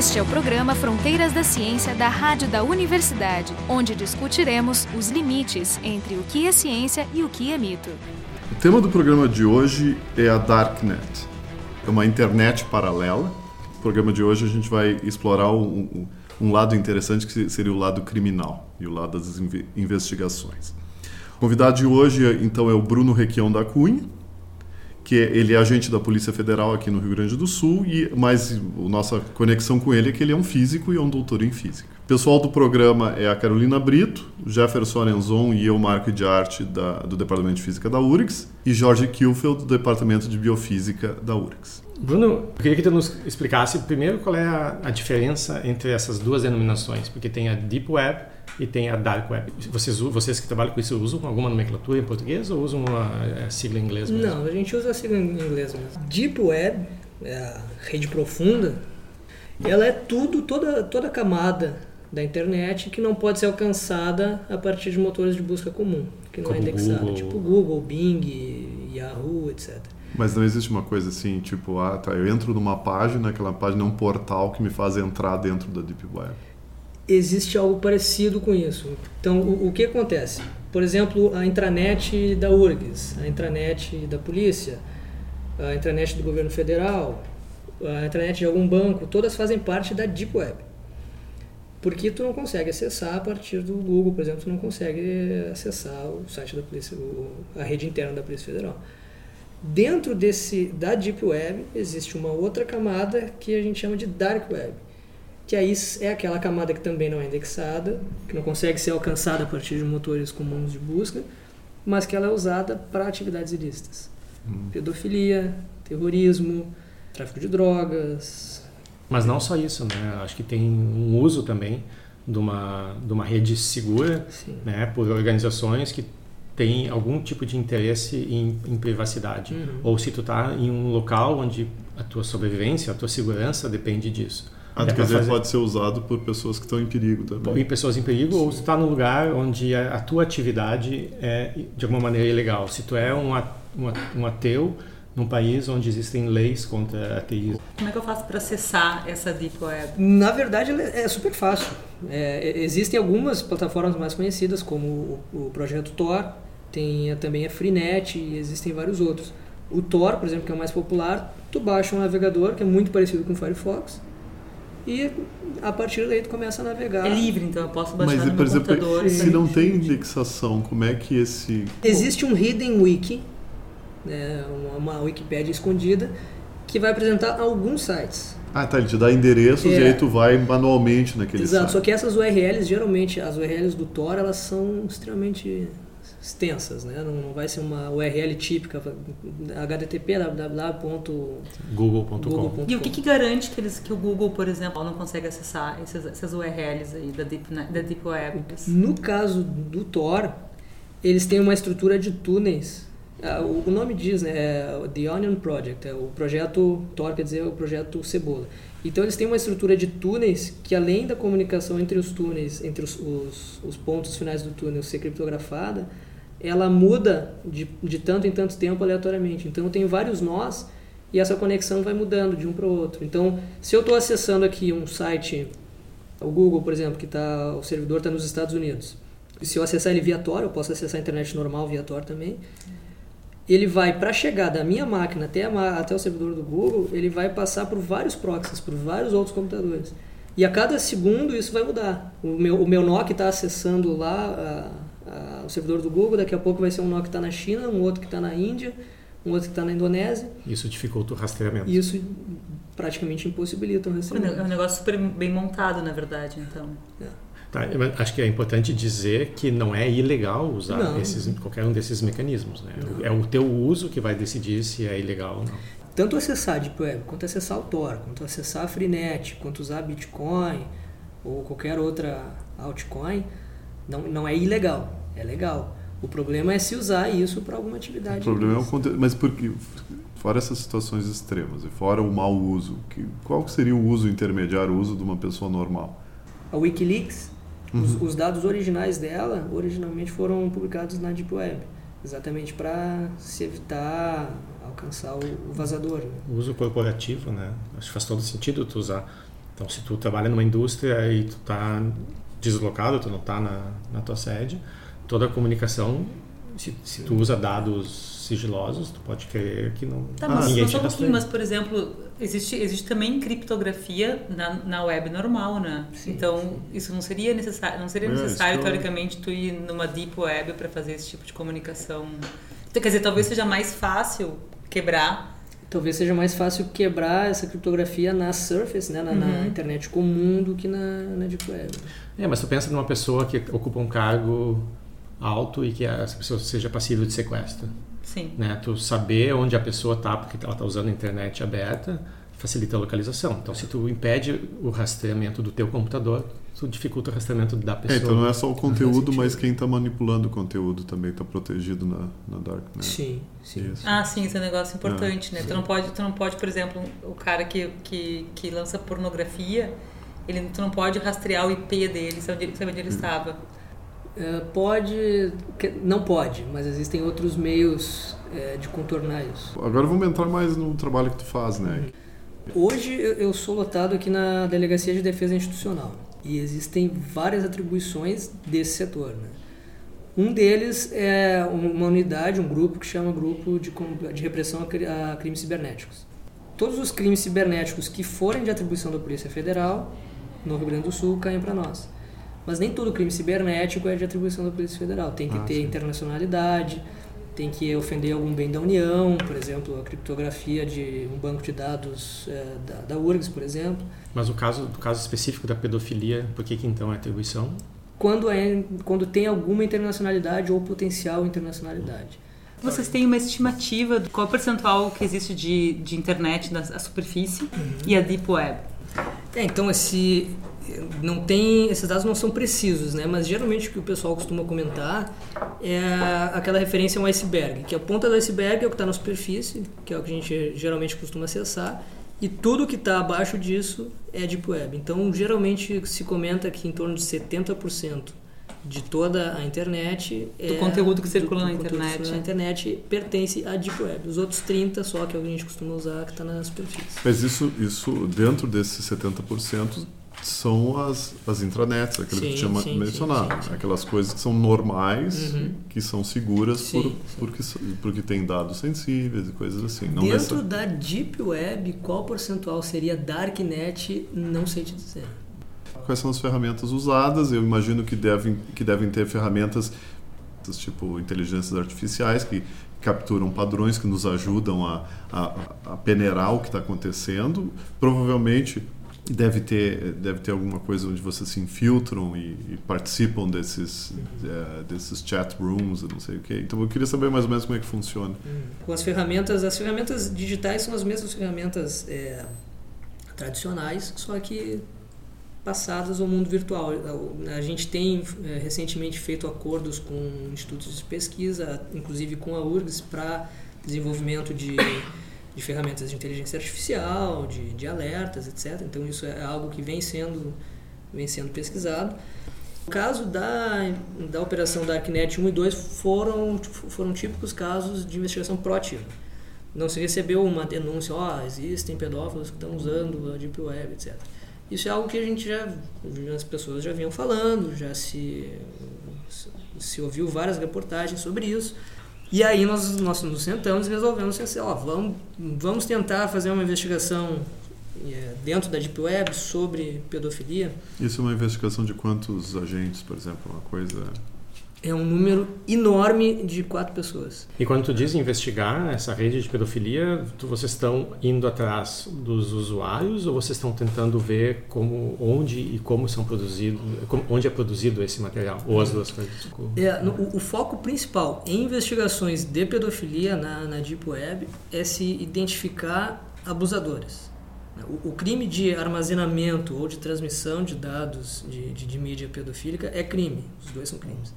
Este é o programa Fronteiras da Ciência da Rádio da Universidade, onde discutiremos os limites entre o que é ciência e o que é mito. O tema do programa de hoje é a Darknet. É uma internet paralela. No programa de hoje a gente vai explorar um, um lado interessante que seria o lado criminal e o lado das investigações. O convidado de hoje, então, é o Bruno Requião da Cunha, que ele é agente da Polícia Federal aqui no Rio Grande do Sul, e mas a nossa conexão com ele é que ele é um físico e é um doutor em física. O pessoal do programa é a Carolina Brito, Jefferson Arenzon e eu, Marco de Arte, da, do Departamento de Física da URGS, e Jorge Kielfeld, do Departamento de Biofísica da URGS. Bruno, eu queria que tu nos explicasse primeiro qual é a, a diferença entre essas duas denominações, porque tem a Deep Web e tem a Dark Web. Vocês, vocês que trabalham com isso usam alguma nomenclatura em português ou usam uma é, sigla em inglês mesmo? Não, a gente usa a sigla em inglês mesmo. Deep Web, é a rede profunda, ela é tudo, toda, toda a camada da internet que não pode ser alcançada a partir de motores de busca comum, que não Como é indexado, Google. tipo Google, Bing, Yahoo, etc. Mas não existe uma coisa assim, tipo, ah, tá, eu entro numa página, aquela página é um portal que me faz entrar dentro da Deep Web. Existe algo parecido com isso. Então, o, o que acontece? Por exemplo, a intranet da URGS, a intranet da polícia, a intranet do governo federal, a intranet de algum banco, todas fazem parte da Deep Web. Porque tu não consegue acessar a partir do Google, por exemplo, tu não consegue acessar o site da polícia, a rede interna da Polícia Federal. Dentro desse da Deep Web existe uma outra camada que a gente chama de Dark Web, que aí é aquela camada que também não é indexada, que não consegue ser alcançada a partir de motores comuns de busca, mas que ela é usada para atividades ilícitas. Pedofilia, terrorismo, tráfico de drogas. Mas não só isso, né? Acho que tem um uso também de uma, de uma rede segura Sim. né, por organizações que têm algum tipo de interesse em, em privacidade. Uhum. Ou se tu está em um local onde a tua sobrevivência, a tua segurança depende disso. Ah, É quer dizer, fazer- pode ser usado por pessoas que estão em perigo também. em pessoas em perigo ou se está num lugar onde a, a tua atividade é de alguma maneira ilegal. Se tu é um, a- um, um ateu num país onde existem leis contra ateísmo. Como é que eu faço para acessar essa Deep Web? Na verdade, ela é super fácil. É, existem algumas plataformas mais conhecidas, como o, o projeto Tor, tem a- também a Freenet e existem vários outros. O Tor, por exemplo, que é o mais popular, tu baixa um navegador que é muito parecido com o Firefox e a partir daí tu começa a navegar. É livre, então eu posso baixar Mas, no por meu exemplo, computador. se e- não tem indexação, como é que esse... Existe um Hidden Wiki, né, uma, uma Wikipédia escondida, que vai apresentar alguns sites. Ah, tá, ele te dá endereços É. e aí tu vai manualmente naquele Exato, site. só que essas URLs, geralmente, as URLs do Tor, elas são extremamente extensas, né? Não, não vai ser uma URL típica, http www.google.com. Google.com. E o que, que garante que, eles, que o Google, por exemplo, não consegue acessar essas, essas URLs aí da Deep, ne- da deep Web? No caso do Tor, eles têm uma estrutura de túneis. Ah, O o nome diz, né? É The Onion Project, é o projeto Tor, quer dizer, o projeto Cebola. Então eles têm uma estrutura de túneis que além da comunicação entre os túneis, entre os, os, os pontos finais do túnel ser criptografada, ela muda de, de tanto em tanto tempo aleatoriamente. Então tenho vários nós e essa conexão vai mudando de um para o outro. Então, se eu estou acessando aqui um site, o Google, por exemplo, que tá, o servidor está nos Estados Unidos, se eu acessar ele via Tor, eu posso acessar a internet normal via Tor também, ele vai, para chegar da minha máquina até, a até o servidor do Google, ele vai passar por vários proxies, por vários outros computadores. E a cada segundo isso vai mudar. O meu, o meu nó que está acessando lá a- a- o servidor do Google, daqui a pouco vai ser um nó que está na China, um outro que está na Índia, um outro que está na Indonésia. Isso dificulta o rastreamento. Isso praticamente impossibilita o É um rastreamento. negócio super bem montado, na verdade, então. Tá, acho que é importante dizer que não é ilegal usar Não. esses, qualquer um desses mecanismos. Né? É o teu uso que vai decidir se é ilegal ou não. Tanto acessar a Deep Web, quanto acessar o Tor, quanto acessar a Freenet, quanto usar Bitcoin ou qualquer outra altcoin, não, não é ilegal, é legal. O problema é se usar isso para alguma atividade. O problema é o conteúdo. Mas porque, fora essas situações extremas e fora o mau uso, que, qual seria o uso intermediário, o uso de uma pessoa normal? A Wikileaks, Uhum. os, os dados originais dela, originalmente foram publicados na Deep Web, exatamente para se evitar alcançar o, o vazador. né? O uso corporativo, né? Acho que faz todo sentido tu usar Então, se tu trabalha numa indústria e tu está deslocado, tu não está na, na tua sede, toda a comunicação, se, se tu usa dados sigilosos, tu pode querer que não Tá, mas ninguém só um mas por exemplo, existe, existe também criptografia na, na web normal, né? Então, isso não seria necessário, não seria É, necessário teoricamente tu ir numa deep web para fazer esse tipo de comunicação. Quer dizer, talvez seja mais fácil quebrar. Talvez seja mais fácil quebrar essa criptografia na Surface, né, na, na Uhum. internet comum, do que na, na Deep Web. É, mas tu pensa numa pessoa que ocupa um cargo alto e que essa pessoa seja passível de sequestro. Sim. Né? Tu saber onde a pessoa está, porque ela está usando a internet aberta, facilita a localização. Então, se tu impede o rastreamento do teu computador, tu dificulta o rastreamento da É, pessoa. então não é só o conteúdo, mas quem está manipulando o conteúdo também está protegido na, na Darknet. Sim, sim. Isso. Ah, sim, isso é um negócio importante, É, né? Tu não pode, tu não pode, por exemplo, o cara que, que, que lança pornografia, ele, tu não pode rastrear o IP dele, saber onde, ele- saber onde É, pode, não pode, mas existem outros meios é, de contornar isso. Agora vamos entrar mais no trabalho que tu faz, né? Hoje eu sou lotado aqui na Delegacia de Defesa Institucional e existem várias atribuições desse setor. Né? Um deles é uma unidade, um grupo que chama Grupo de, de Repressão a Crimes Cibernéticos. Todos os crimes cibernéticos que forem de atribuição da Polícia Federal, no Rio Grande do Sul, caem para nós. Mas nem todo crime cibernético é de atribuição da Polícia Federal. Tem que Ah, ter sim. internacionalidade, tem que ofender algum bem da União, por exemplo, a criptografia de um banco de dados eh, da, da URGS, por exemplo. Mas o caso, do caso específico da pedofilia, por que, que então é atribuição? Quando, é, quando tem alguma internacionalidade ou potencial internacionalidade. Vocês têm uma estimativa de qual é o percentual que existe de, de internet na superfície e a deep web? É, então esse não tem esses dados não são precisos, né? Mas geralmente o que o pessoal costuma comentar é aquela referência a um iceberg, que a ponta do iceberg é o que está na superfície, que é o que a gente geralmente costuma acessar, e tudo que está abaixo disso é deep web. Então geralmente se comenta que em torno de 70% de toda a internet Do é- conteúdo que circula do- na do conteúdo que internet. circula na internet pertence à deep web. Os outros 30 só que é o que a gente costuma usar que está na superfície. Mas isso, isso dentro desses 70% são as, as intranets, aquilo que Sim, tu tinha sim, mencionado. sim, sim, sim. Aquelas coisas que são normais, Uhum. que são seguras Sim, por, sim. porque, porque tem dados sensíveis e coisas assim. Não Dentro necessa- da Deep Web, qual percentual seria Darknet? Não sei te dizer. Quais são as ferramentas usadas? Eu imagino que devem, que devem ter ferramentas tipo inteligências artificiais que capturam padrões que nos ajudam a, a, a peneirar o que está acontecendo. Provavelmente deve ter deve ter alguma coisa onde vocês se infiltram e, e participam desses eh, desses chat rooms, não sei o que. Então eu queria saber mais ou menos como é que funciona. Com as ferramentas, as ferramentas digitais são as mesmas ferramentas é, tradicionais, só que passadas ao mundo virtual. A gente tem é, recentemente feito acordos com institutos de pesquisa, inclusive com a URGS, para desenvolvimento de, de ferramentas de inteligência artificial, de, de alertas, etc. Então isso é algo que vem sendo, vem sendo pesquisado. No caso da, da operação Darknet 1 e 2 foram, foram típicos casos de investigação proativa. Não se recebeu uma denúncia, ó, existem pedófilos que estão usando a Deep Web, etc. Isso é algo que a gente já, as pessoas já vinham falando, já se, se ouviu várias reportagens sobre isso. E aí nós, nós nos sentamos e resolvemos assim, ó, vamos, vamos tentar fazer uma investigação é, dentro da Deep Web sobre pedofilia. Isso é uma investigação de quantos agentes, por exemplo, uma coisa É um número enorme de quatro pessoas. E quando tu diz investigar essa rede de pedofilia, tu, vocês estão indo atrás dos usuários ou vocês estão tentando ver como, onde e como são produzidos, onde é produzido esse material? Ou as duas coisas? É, no- o, o foco principal em investigações de pedofilia na, na Deep Web é se identificar abusadores. O, o crime de armazenamento ou de transmissão de dados de, de, de mídia pedofílica é crime, os dois são crimes.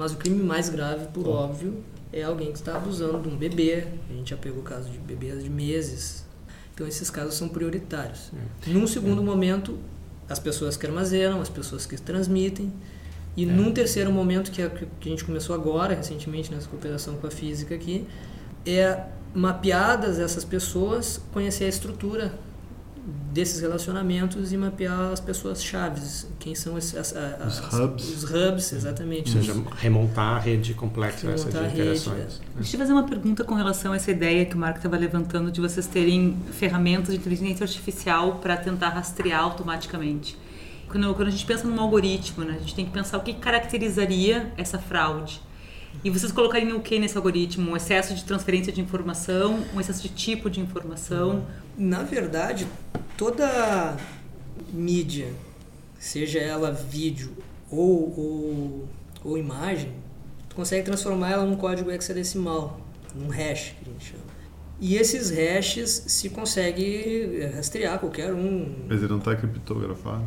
Mas o crime mais grave, por óbvio, é alguém que está abusando de um bebê. A gente já pegou o caso de bebês de meses. Então esses casos são prioritários. Num segundo momento, as pessoas que armazenam, as pessoas que transmitem. E num terceiro momento, que, é, que a gente começou agora, recentemente, nessa cooperação com a física aqui, é mapeadas essas pessoas, conhecer a estrutura desses relacionamentos e mapear as pessoas chaves, quem são as, as, as, Os hubs. Os hubs, exatamente. Ou seja, remontar a rede complexa essa de Remontar a rede, interações. Deixa eu fazer uma pergunta com relação a essa ideia que o Marco estava levantando de vocês terem ferramentas de inteligência artificial para tentar rastrear automaticamente. Quando, quando a gente pensa num algoritmo, né, a gente tem que pensar o que caracterizaria essa fraude. E vocês colocariam o que nesse algoritmo? Um excesso de transferência de informação, um excesso de tipo de informação? Na verdade, toda mídia, seja ela vídeo ou, ou, ou imagem, tu consegue transformar ela num código hexadecimal, num hash que a gente chama. E esses hashes se consegue rastrear qualquer um. Mas ele não está criptografado?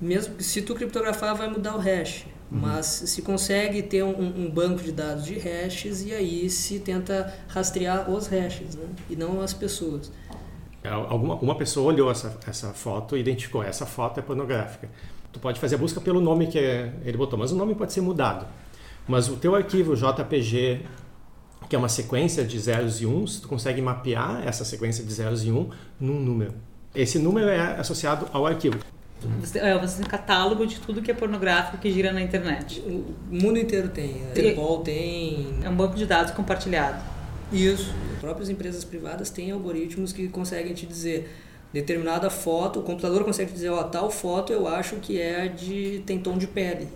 Mesmo se tu criptografar vai mudar o hash, mas se consegue ter um, um banco de dados de hashes e aí se tenta rastrear os hashes, né? E não as pessoas. Alguma uma pessoa olhou essa, essa foto e identificou essa foto é pornográfica. Tu pode fazer a busca pelo nome que ele botou, mas o nome pode ser mudado. Mas o teu arquivo JPG, que é uma sequência de zeros e uns, tu consegue mapear essa sequência de zeros e um num número. Esse número é associado ao arquivo. Você, é, você tem um catálogo de tudo que é pornográfico que gira na internet. O mundo inteiro tem, a Interpol tem. É um banco de dados compartilhado. Isso. As próprias empresas privadas têm algoritmos que conseguem te dizer determinada foto, o computador consegue te dizer, ó, tal foto eu acho que é de tem tom de pele.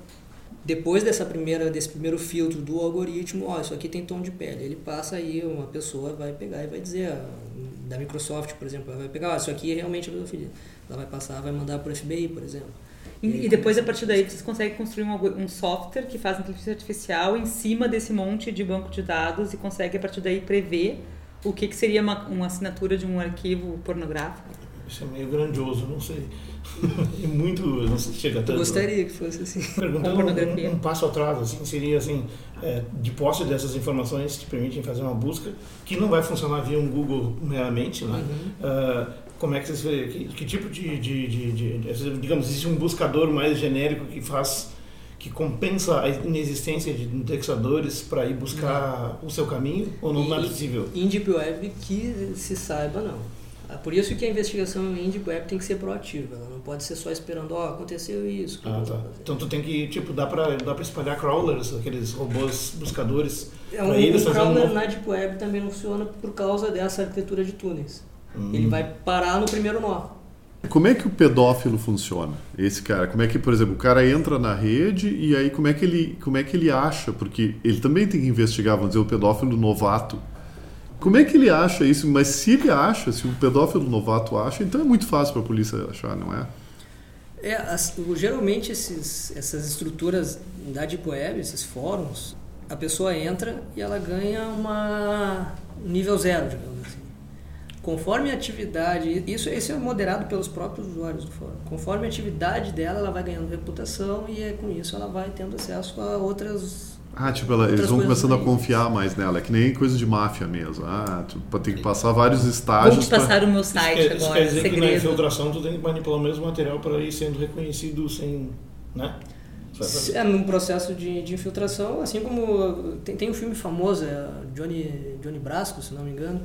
Depois dessa primeira desse primeiro filtro do algoritmo, ó, isso aqui tem tom de pele. Ele passa aí, uma pessoa vai pegar e vai dizer, ó, da Microsoft, por exemplo, ela vai pegar, ó, isso aqui é realmente pedofilia. Ela vai passar, vai mandar para o FBI, por exemplo. E, e depois, a partir daí, vocês conseguem construir um, um, software que faz inteligência artificial em cima desse monte de banco de dados e consegue, a partir daí, prever o que, que seria uma, uma assinatura de um arquivo pornográfico? Isso é meio grandioso, não sei. e muito, não sei se chega tanto. Eu gostaria que fosse assim. Perguntando um, um, passo atrás, assim, seria assim, é, de posse dessas informações que permitem fazer uma busca, que não vai funcionar via um Google meramente, né? Uhum. Uh, como é que vocês que, que tipo de, de, de, de, digamos, existe um buscador mais genérico que faz, que compensa a inexistência de indexadores para ir buscar não. o seu caminho, ou não, não é possível? Em Deep Web que se saiba, não. É por isso que a investigação em Deep Web tem que ser proativa, ela não pode ser só esperando, ó, oh, aconteceu isso. Ah, tá. Então tu tem que, tipo, dá para dá espalhar crawlers, aqueles robôs buscadores, é, um, eles um crawler um... na Deep Web também não funciona por causa dessa arquitetura de túneis. Hum. Ele vai parar no primeiro nó. Como é que o pedófilo funciona? Esse cara, como é que, por exemplo, o cara entra na rede e aí como é que ele, como é que ele acha? Porque ele também tem que investigar, vamos dizer, o pedófilo novato. Como é que ele acha isso? Mas se ele acha, se o pedófilo novato acha, então é muito fácil para a polícia achar, não é? É, as, geralmente esses, essas estruturas da Deep Web, esses fóruns, a pessoa entra e ela ganha uma um nível zero, digamos assim. Conforme a atividade, isso, isso é moderado pelos próprios usuários do fórum. Conforme a atividade dela, ela vai ganhando reputação e é, com isso ela vai tendo acesso a outras ah, tipo, ela, eles vão começando a confiar mais nela. É que nem coisa de máfia mesmo. Ah, tipo, tem que passar vários estágios. Vou passar pra... o meu site isso agora. Isso quer dizer segredo. que na infiltração tu tem que manipular o mesmo material para ir sendo reconhecido sem. né? É, num processo de, de infiltração, assim como tem, tem um filme famoso, é Johnny, Johnny Brasco, se não me engano,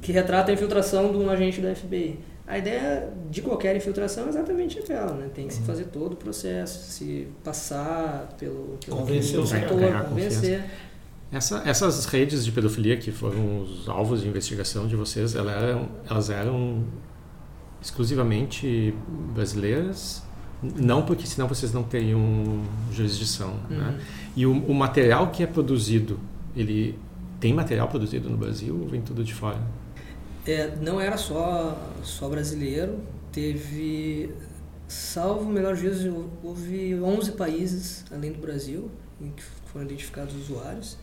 que retrata a infiltração de um agente da FBI. A ideia de qualquer infiltração é exatamente aquela, né? Tem que se uhum. fazer todo o processo, se passar pelo, pelo convencer o setor, convencer. Essa, essas redes de pedofilia que foram os alvos de investigação de vocês, elas eram, elas eram exclusivamente brasileiras, não porque senão vocês não teriam jurisdição. Né? Uhum. Né? E o, o material que é produzido, ele tem material produzido no Brasil ou vem tudo de fora? É, não era só, só brasileiro, teve, salvo o melhor juízo, houve 11 países além do Brasil em que foram identificados usuários.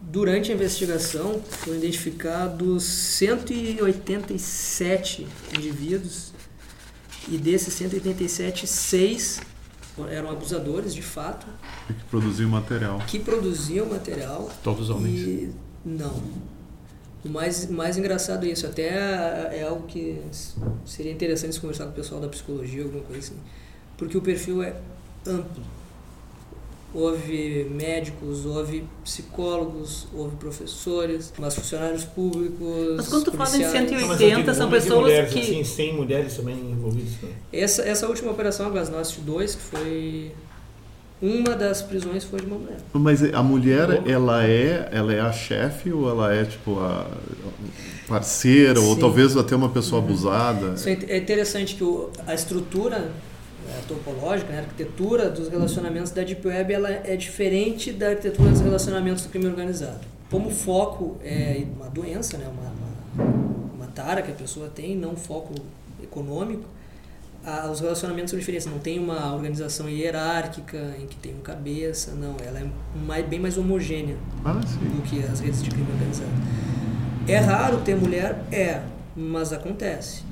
Durante a investigação foram identificados 187 indivíduos e desses 187, seis eram abusadores de fato. E que produziam material. Que produziam material. Todos homens? E, não o mais, mais engraçado é isso, até é algo que seria interessante conversar com o pessoal da psicologia, alguma coisa assim. Porque o perfil é amplo. houve médicos, houve psicólogos, houve professores, mas funcionários públicos. Mas quando tu fala em policiais. 180, Não, mas eu digo são e pessoas mulheres, que- Assim, 100 mulheres também envolvidas. né? Essa, essa última operação, a Glasnost 2, que foi. Uma das prisões foi de uma mulher. Mas a mulher, ela é, ela é a chefe ou ela é tipo a parceira ou Sim. talvez até uma pessoa abusada? Isso é é interessante que o, a estrutura né, topológica, né, a arquitetura dos relacionamentos da Deep Web ela é diferente da arquitetura dos relacionamentos do crime organizado. Como o foco é uma doença, né, uma, uma, uma tara que a pessoa tem, não um foco econômico, a- os relacionamentos são diferentes. Não tem uma organização hierárquica em que tem um cabeça, não. Ela é mais, bem mais homogênea Ah, do que as redes de crime organizado. É raro ter mulher? É, mas acontece.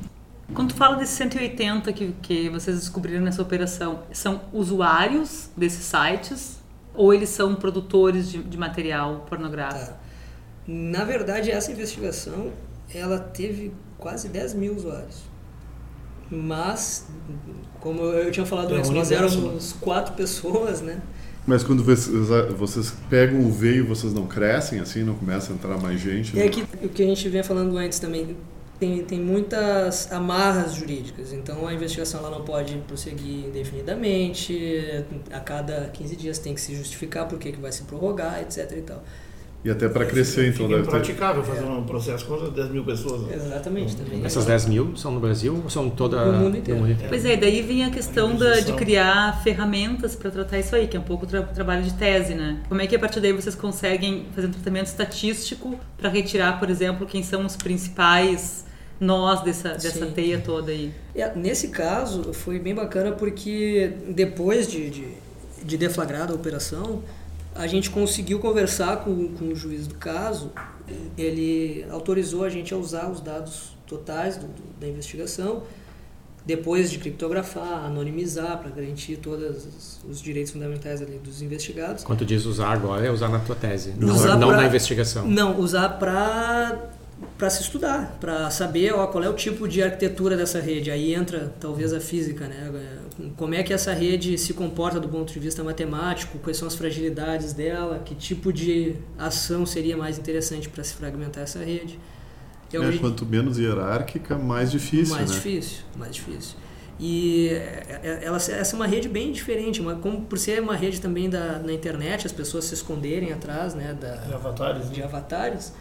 Quando tu fala desses 180 que, que vocês descobriram nessa operação, são usuários desses sites ou eles são produtores de, de material pornográfico? Tá. Na verdade, essa investigação ela teve quase 10 mil usuários. Mas, como eu tinha falado É antes, nós éramos quatro pessoas, né? Mas quando vocês, vocês pegam o veio, vocês não crescem assim, não começa a entrar mais gente? E né? aqui, o que a gente vinha falando antes também, tem, tem muitas amarras jurídicas. Então, a investigação ela não pode prosseguir indefinidamente. A cada 15 dias tem que se justificar por que que vai se prorrogar, etc. E tal. E até para crescer, então deve ter. impraticável fazer um processo contra 10 mil pessoas. né? Exatamente. Também. Essas 10 mil são no Brasil ou são toda No mundo inteiro. Pois é, daí vem a questão da, de Organização. criar ferramentas para tratar isso aí, que é um pouco o tra trabalho de tese, né? Como é que a partir daí vocês conseguem fazer um tratamento estatístico para retirar, por exemplo, quem são os principais nós dessa, dessa Sim. teia toda aí? É, nesse caso, foi bem bacana porque depois de, de, de deflagrada a operação, a gente conseguiu conversar com, com o juiz do caso. Ele autorizou a gente a usar os dados totais do- do- da investigação, depois de criptografar, anonimizar, para garantir todos os, os direitos fundamentais ali dos investigados. Quando diz usar agora, é usar na tua tese, não, Usar não pra- na investigação. Não, usar para para se estudar, para saber ó, qual é o tipo de arquitetura dessa rede. Aí entra talvez a física, né? Como é que essa rede se comporta do ponto de vista matemático, quais são as fragilidades dela, que tipo de ação seria mais interessante para se fragmentar essa rede. É, É, quanto menos hierárquica, mais difícil, mais né? difícil, mais difícil. E é- é- ela, essa é uma rede bem diferente, uma, como por ser uma rede também da, na internet, as pessoas se esconderem atrás né, da, De avatares. de né? avatares,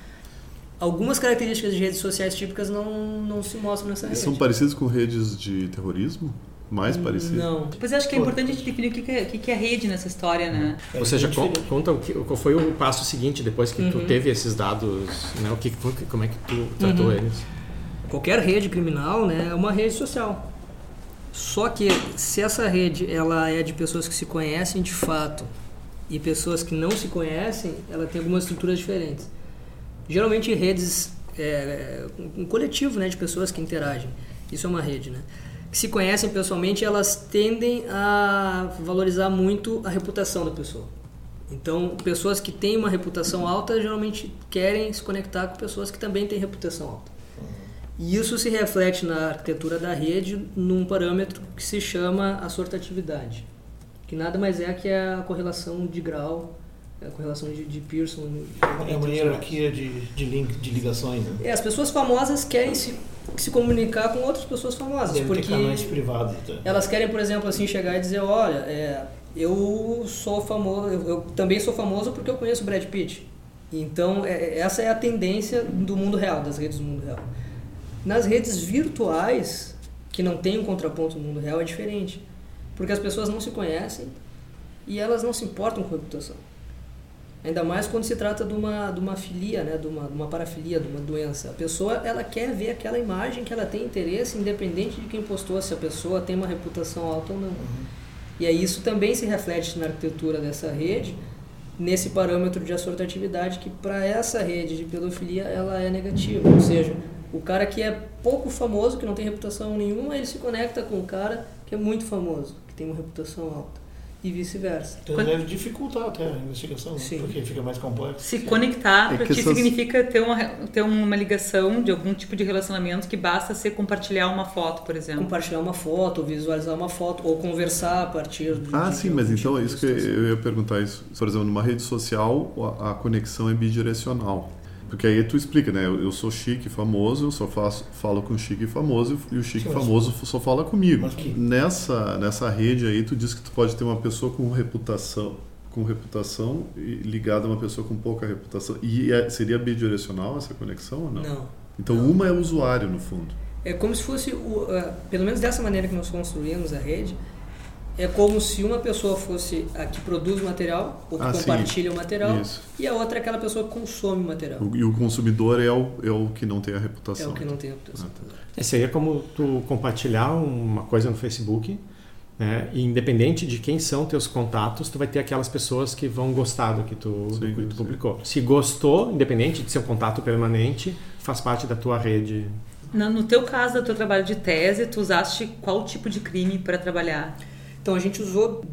algumas características de redes sociais típicas não, não se mostram nessa E rede. são parecidos com redes de terrorismo? Mais parecidos? Não. Pois acho que é importante a gente definir o que que é, o que é rede nessa história, né? É Ou seja, con- conta o que, qual foi o passo seguinte depois que tu Uhum. teve esses dados, né? O que, como é que tu tratou Uhum. eles? Qualquer rede criminal né, é uma rede social. Só que se essa rede ela é de pessoas que se conhecem de fato e pessoas que não se conhecem, ela tem algumas estruturas diferentes. Geralmente redes é, um coletivo né, de pessoas que interagem. Isso é uma rede, né? Que se conhecem pessoalmente, elas tendem a valorizar muito a reputação da pessoa. Então, pessoas que têm uma reputação alta geralmente querem se conectar com pessoas que também têm reputação alta. E isso se reflete na arquitetura da rede num parâmetro que se chama a sortatividade, que nada mais é que a correlação de grau, a correlação de, de Pearson. É uma hierarquia de, de, link, de ligações. Né? É, as pessoas famosas querem se, se comunicar com outras pessoas famosas, Deve porque canais privados. Tá? elas querem, por exemplo, assim chegar e dizer, olha, é, eu sou famoso, eu, eu também sou famoso porque eu conheço o Brad Pitt. Então, é, essa é a tendência do mundo real, das redes do mundo real. Nas redes virtuais, que não tem um contraponto no mundo real, é diferente. Porque as pessoas não se conhecem e elas não se importam com reputação. Ainda mais quando se trata de uma, de uma filia, né? de, uma, de uma parafilia, de uma doença. A pessoa ela quer ver aquela imagem que ela tem interesse, independente de quem postou, se a pessoa tem uma reputação alta ou não. E aí isso também se reflete na arquitetura dessa rede, nesse parâmetro de assortatividade que para essa rede de pedofilia ela é negativa. Ou seja, o cara que é pouco famoso, que não tem reputação nenhuma, ele se conecta com o cara que é muito famoso, que tem uma reputação alta. E vice-versa. Então Quando- deve dificultar até a investigação, né? Sim. porque fica mais complexo. Se conectar É para ti essas- significa ter uma, ter uma ligação de algum tipo de relacionamento que basta ser compartilhar uma foto, por exemplo. Compartilhar uma foto, ou visualizar uma foto, ou conversar a partir de. Ah, sim, mas então é isso que eu ia perguntar isso. Por exemplo, numa rede social, a, a conexão é bidirecional. Porque aí tu explica, né? Eu, eu sou chique e famoso, eu só faço, falo com chique e famoso, e o chique famoso só fala comigo. Nessa, nessa rede aí, tu diz que tu pode ter uma pessoa com reputação com reputação ligada a uma pessoa com pouca reputação. E é- seria bidirecional essa conexão ou não? Não. Então uma é usuário, no fundo. É como se fosse, o, ah, pelo menos dessa maneira que nós construímos a rede, é como se uma pessoa fosse a que produz o material, ou que Ah, sim. compartilha o material, Isso. e a outra é aquela pessoa que consome o material. O- E o consumidor é o, é o que não tem a É reputação. o que não tem reputação. Ah, tá. É, seria como tu compartilhar uma coisa no Facebook, né? E independente de quem são teus contatos, tu vai ter aquelas pessoas que vão gostar do que tu, Sim, do que tu sim. publicou. Se gostou, independente de ser um contato permanente, faz parte da tua rede. No, no teu caso, do teu trabalho de tese, tu usaste qual tipo de crime para trabalhar? Então a gente usou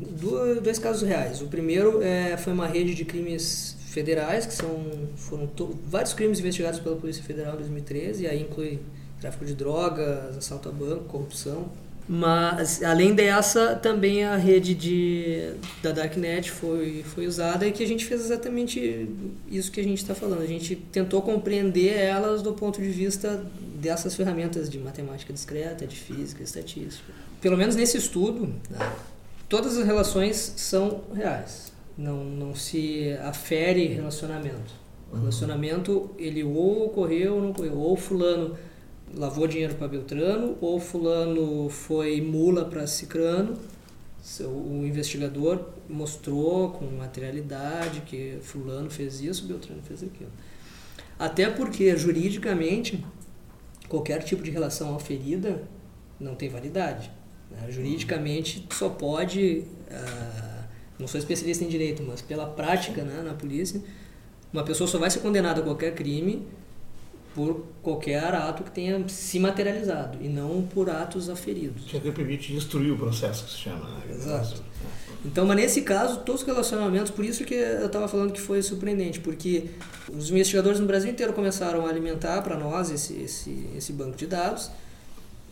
dois casos reais. O primeiro é, foi uma rede de crimes federais, que são foram vários crimes investigados pela Polícia Federal em 2013, e aí inclui tráfico de drogas, assalto a banco, corrupção. Mas além dessa, também a rede de, da Darknet foi, foi usada e que a gente fez exatamente isso que a gente está falando. A gente tentou compreender elas do ponto de vista dessas ferramentas de matemática discreta, de física, estatística. Pelo menos nesse estudo, né, todas as relações são reais. Não, não se afere relacionamento. O relacionamento, ele ou ocorreu ou não ocorreu. Ou fulano lavou dinheiro para Beltrano, ou fulano foi mula para Cicrano. O investigador mostrou com materialidade que fulano fez isso, Beltrano fez aquilo. Até porque, juridicamente, qualquer tipo de relação oferida não tem validade. Né? Juridicamente, só pode, ah, não sou especialista em direito, mas pela prática né, na polícia, uma pessoa só vai ser condenada a qualquer crime por qualquer ato que tenha se materializado e não por atos aferidos. Que é permite instruir o processo, que se chama. Né? Exato. Então, mas nesse caso, todos os relacionamentos, por isso que eu estava falando que foi surpreendente, porque os investigadores no Brasil inteiro começaram a alimentar para nós esse, esse, esse banco de dados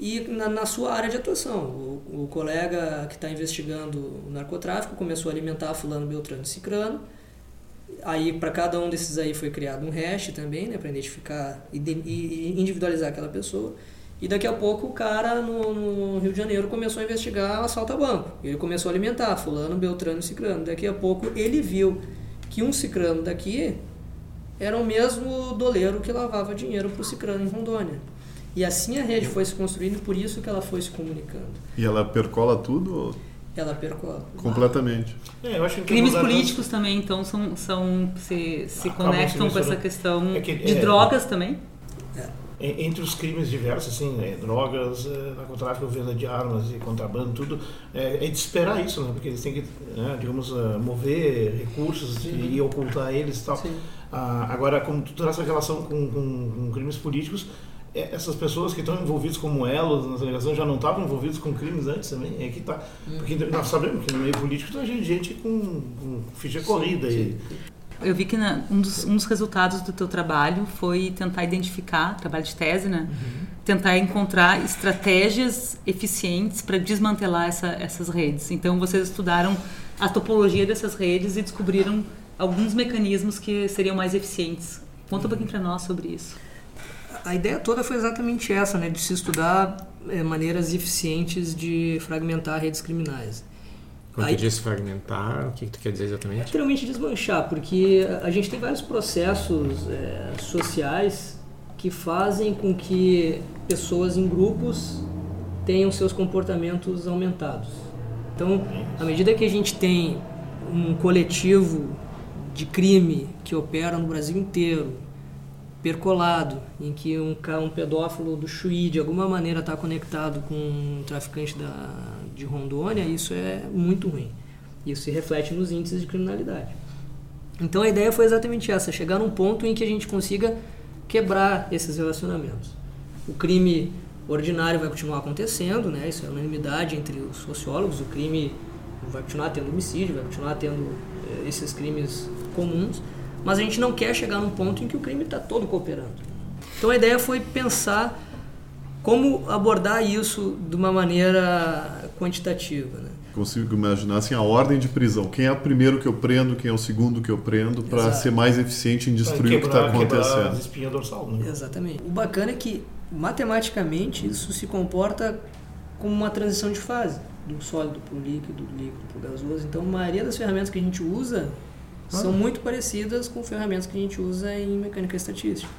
e na, na sua área de atuação. O, o colega que está investigando o narcotráfico começou a alimentar fulano, beltrano e cicrano, Aí, para cada um desses aí foi criado um hash também, né, para identificar ide- e e individualizar aquela pessoa. E daqui a pouco o cara no, no Rio de Janeiro começou a investigar assalto a banco. Ele começou a alimentar fulano, beltrano e cicrano. Daqui a pouco ele viu que um cicrano daqui era o mesmo doleiro que lavava dinheiro para o cicrano em Rondônia. E assim a rede foi se construindo por isso que ela foi se comunicando. E ela percola tudo ou Ela percola. completamente? É, eu acho que Crimes políticos também, então, são, são se, se Acabam conectam se com essa questão É que- de é. drogas também. En- Entre os crimes diversos, assim, né, drogas, narcotráfico, venda de armas e contrabando, tudo, é, é de esperar isso, né? Porque eles têm que, né, digamos, mover recursos e, e ocultar eles e tal. Sim. Ah, agora, como tu traz essa relação com, com- com crimes políticos, essas pessoas que estão envolvidas como elos na delegação já não estavam envolvidas com crimes antes também? É que tá. Porque nós sabemos que no meio político tem gente com, com ficha corrida e Eu vi que na- um, dos, um dos resultados do teu trabalho foi tentar identificar, trabalho de tese, né? Tentar encontrar estratégias eficientes para desmantelar essa, essas redes. Então, vocês estudaram a topologia dessas redes e descobriram alguns mecanismos que seriam mais eficientes. Conta um pouquinho para nós sobre isso. A ideia toda foi exatamente essa, né, de se estudar eh, maneiras eficientes de fragmentar redes criminais. Quando Aí- tu diz fragmentar, o que, que tu quer dizer exatamente? Literalmente desmanchar, porque a gente tem vários processos eh, sociais que fazem com que pessoas em grupos tenham seus comportamentos aumentados. Então, à medida que a gente tem um coletivo de crime que opera no Brasil inteiro, percolado, em que um, um pedófilo do Chuí de alguma maneira está conectado com um traficante da, de Rondônia, isso é muito ruim. Isso se reflete nos índices de criminalidade. Então a ideia foi exatamente essa, chegar num ponto em que a gente consiga quebrar esses relacionamentos. O crime ordinário vai continuar acontecendo, né? Isso é unanimidade entre os sociólogos. O crime vai continuar tendo homicídio, vai continuar tendo eh, esses crimes comuns, mas a gente não quer chegar num ponto em que o crime está todo cooperando. Então a ideia foi pensar como abordar isso de uma maneira quantitativa. Né? Consigo imaginar assim, a ordem de prisão. Quem é o primeiro que eu prendo, quem é o segundo que eu prendo, para ser mais eficiente em destruir o que está acontecendo. espinha dorsal, né? Exatamente. O bacana é que, matematicamente, isso se comporta como uma transição de fase, do sólido para o líquido, do líquido para o gasoso. Então, a maioria das ferramentas que a gente usa ah. são muito parecidas com ferramentas que a gente usa em mecânica estatística.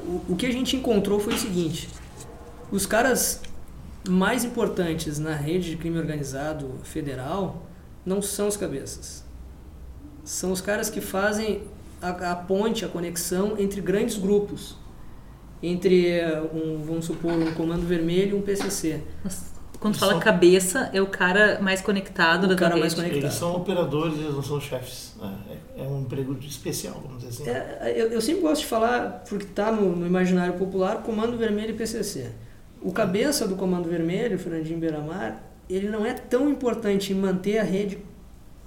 O, o que a gente encontrou foi o seguinte: os caras mais importantes na rede de crime organizado federal não são os cabeças. São os caras que fazem a, a ponte, a conexão entre grandes grupos. Entre, um, vamos supor, um Comando Vermelho e um PCC. Quando fala são... cabeça, é o cara mais conectado o da cara mais conectado. Eles são operadores, eles não são chefes. É, é um emprego especial, vamos dizer assim. É, eu, eu, sempre gosto de falar, porque está no, no imaginário popular, Comando Vermelho e PCC. O cabeça do Comando Vermelho, Fernandinho Beiramar, ele não é tão importante em manter a rede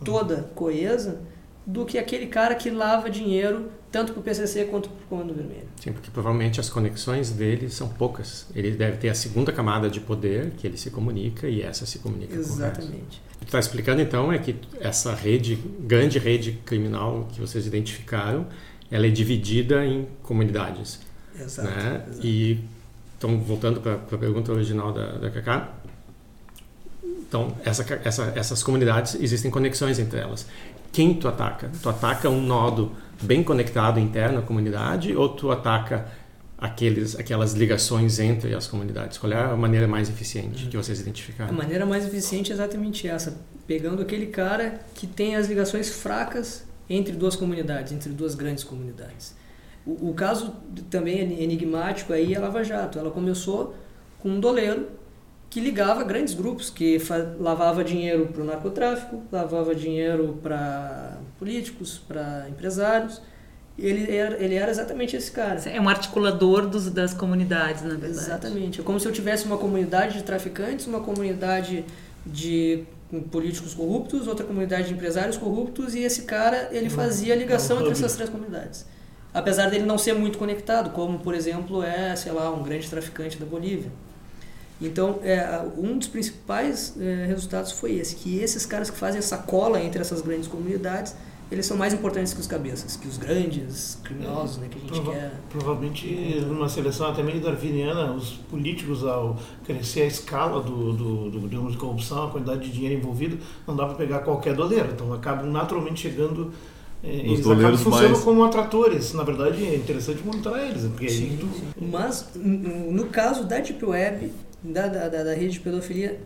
toda coesa do que aquele cara que lava dinheiro tanto para o PCC quanto para o Comando Vermelho. Sim, porque provavelmente as conexões dele são poucas. Ele deve ter a segunda camada de poder que ele se comunica e essa se comunica Exatamente. com resto. O que está explicando então é que essa rede, grande rede criminal que vocês identificaram, ela é dividida em comunidades. Exato. Né? exato. E então, voltando para a pergunta original da, da Cacá, então, essa, essa, essas comunidades, existem conexões entre elas. Quem tu ataca? Tu ataca um nodo bem conectado interno à comunidade ou tu ataca aqueles, aquelas ligações entre as comunidades? Qual é a maneira mais eficiente que vocês identificaram? A maneira mais eficiente é exatamente essa, pegando aquele cara que tem as ligações fracas entre duas comunidades, entre duas grandes comunidades. O, o caso também enigmático aí é Lava Jato. Ela começou com um doleiro que ligava grandes grupos, que lavava dinheiro para o narcotráfico, lavava dinheiro para políticos, para empresários. Ele era, ele era exatamente esse cara. É um articulador dos, das comunidades, na verdade. Exatamente. É como se eu tivesse uma comunidade de traficantes, uma comunidade de políticos corruptos, outra comunidade de empresários corruptos, e esse cara ele fazia a ligação entre essas três comunidades apesar dele não ser muito conectado, como por exemplo é, sei lá, um grande traficante da Bolívia. Então, é, um dos principais é, resultados foi esse, que esses caras que fazem essa cola entre essas grandes comunidades, eles são mais importantes que os cabeças, que os grandes criminosos, né, que a gente Prova quer. Provavelmente, numa seleção até meio darwiniana, os políticos, ao crescer a escala do, do, do, do de corrupção, a quantidade de dinheiro envolvido, não dá para pegar qualquer doleiro. Então, acabam naturalmente chegando é, eles acabam funcionando mais... como atratores. Na verdade, é interessante monitorar eles. Porque sim, tu... sim. Mas, no caso da Deep Web, da, da, da, rede de pedofilia,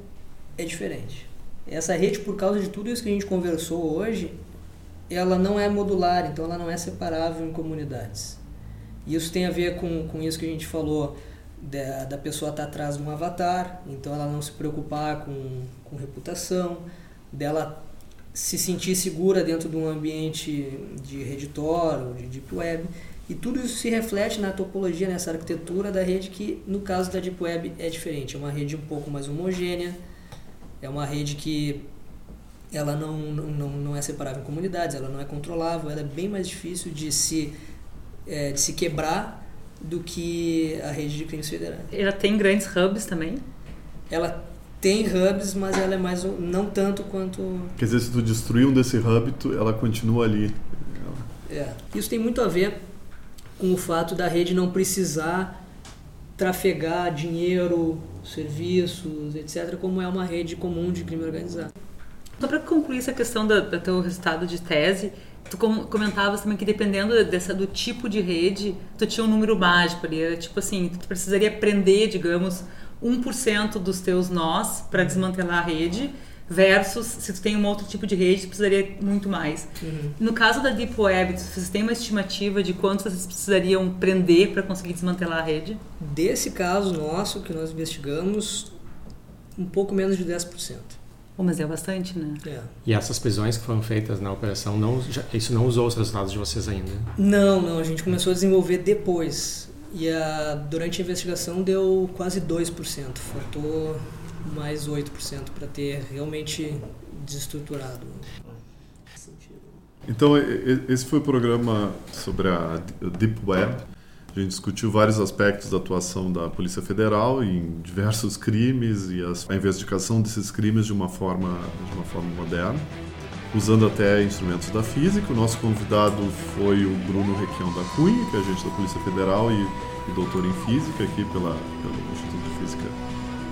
é diferente. Essa rede, por causa de tudo isso que a gente conversou hoje, ela não é modular, então ela não é separável em comunidades. Isso tem a ver com, com isso que a gente falou, da, da pessoa estar atrás de um avatar, então ela não se preocupar com, com reputação, dela se sentir segura dentro de um ambiente de Redditor ou de Deep Web. E tudo isso se reflete na topologia, nessa arquitetura da rede, que no caso da Deep Web é diferente. É uma rede um pouco mais homogênea, é uma rede que ela não, não, não é separável em comunidades, ela não é controlável, ela é bem mais difícil de se, é, de se quebrar do que a rede de crimes federais. Ela tem grandes hubs também? Ela tem hubs, mas ela é mais não tanto quanto. Quer dizer, se tu destruir um desse hub, tu, ela continua ali. É. Isso tem muito a ver com o fato da rede não precisar trafegar dinheiro, serviços, etc., como é uma rede comum de crime organizado. Só para concluir essa questão do, do teu resultado de tese, tu comentavas também que dependendo dessa, do tipo de rede, tu tinha um número mágico ali. Era tipo assim, tu precisaria aprender, digamos, 1% dos teus nós para desmantelar a rede versus se tu tem um outro tipo de rede, precisaria muito mais. Uhum. No caso da Deep Web, vocês têm uma estimativa de quanto vocês precisariam prender para conseguir desmantelar a rede? Desse caso nosso que nós investigamos, um pouco menos de 10%. Oh, mas é bastante, né? É. E essas prisões que foram feitas na operação, não, já, isso não usou os resultados de vocês ainda? Não, não. A gente começou a desenvolver depois. E a, durante a investigação deu quase 2%, faltou mais 8% para ter realmente desestruturado. Então, esse foi o programa sobre a Deep Web. A gente discutiu vários aspectos da atuação da Polícia Federal em diversos crimes e a investigação desses crimes de uma forma, de uma forma moderna, usando até instrumentos da física. O nosso convidado foi o Bruno Requião da Cunha, que é agente da Polícia Federal e, e doutor em física aqui pela, pelo Instituto de Física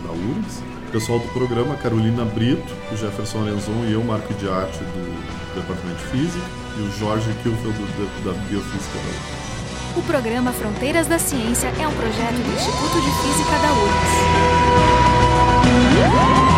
da URGS pessoal do programa, Carolina Brito, o Jefferson Lenzon e eu, Marco de Arte, do, Departamento de Física, e o Jorge Kilfeld, da, da Biofísica da O programa Fronteiras da Ciência é um projeto do Instituto de Física da URGS.